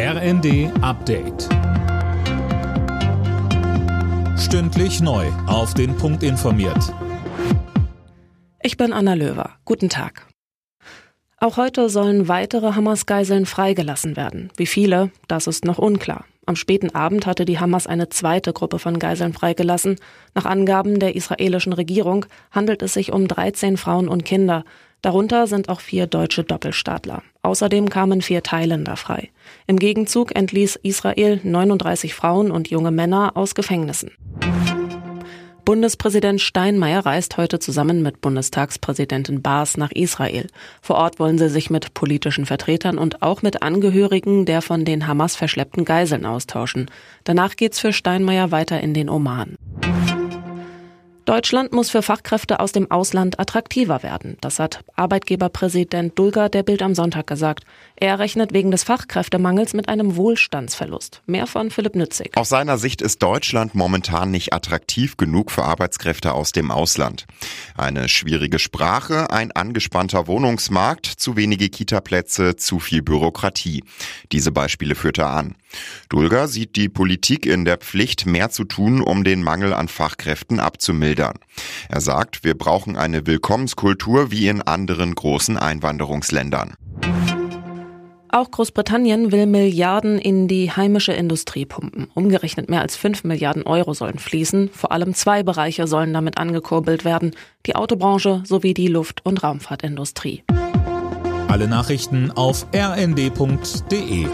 RND Update. Stündlich neu. Auf den Punkt informiert. Ich bin Anna Löwer. Guten Tag. Auch heute sollen weitere Hamas-Geiseln freigelassen werden. Wie viele, das ist noch unklar. Am späten Abend hatte die Hamas eine zweite Gruppe von Geiseln freigelassen. Nach Angaben der israelischen Regierung handelt es sich um 13 Frauen und Kinder. Darunter sind auch vier deutsche Doppelstaatler. Außerdem kamen vier Thailänder frei. Im Gegenzug entließ Israel 39 Frauen und junge Männer aus Gefängnissen. Bundespräsident Steinmeier reist heute zusammen mit Bundestagspräsidentin Baas nach Israel. Vor Ort wollen sie sich mit politischen Vertretern und auch mit Angehörigen der von den Hamas verschleppten Geiseln austauschen. Danach geht's für Steinmeier weiter in den Oman. Deutschland muss für Fachkräfte aus dem Ausland attraktiver werden. Das hat Arbeitgeberpräsident Dulger der Bild am Sonntag gesagt. Er rechnet wegen des Fachkräftemangels mit einem Wohlstandsverlust. Mehr von Philipp Nützig. Aus seiner Sicht ist Deutschland momentan nicht attraktiv genug für Arbeitskräfte aus dem Ausland. Eine schwierige Sprache, ein angespannter Wohnungsmarkt, zu wenige Kitaplätze, zu viel Bürokratie. Diese Beispiele führt er an. Dulger sieht die Politik in der Pflicht, mehr zu tun, um den Mangel an Fachkräften abzumildern. Er sagt, wir brauchen eine Willkommenskultur wie in anderen großen Einwanderungsländern. Auch Großbritannien will Milliarden in die heimische Industrie pumpen. Umgerechnet mehr als 5 Milliarden Euro sollen fließen. Vor allem zwei Bereiche sollen damit angekurbelt werden. Die Autobranche sowie die Luft- und Raumfahrtindustrie. Alle Nachrichten auf rnd.de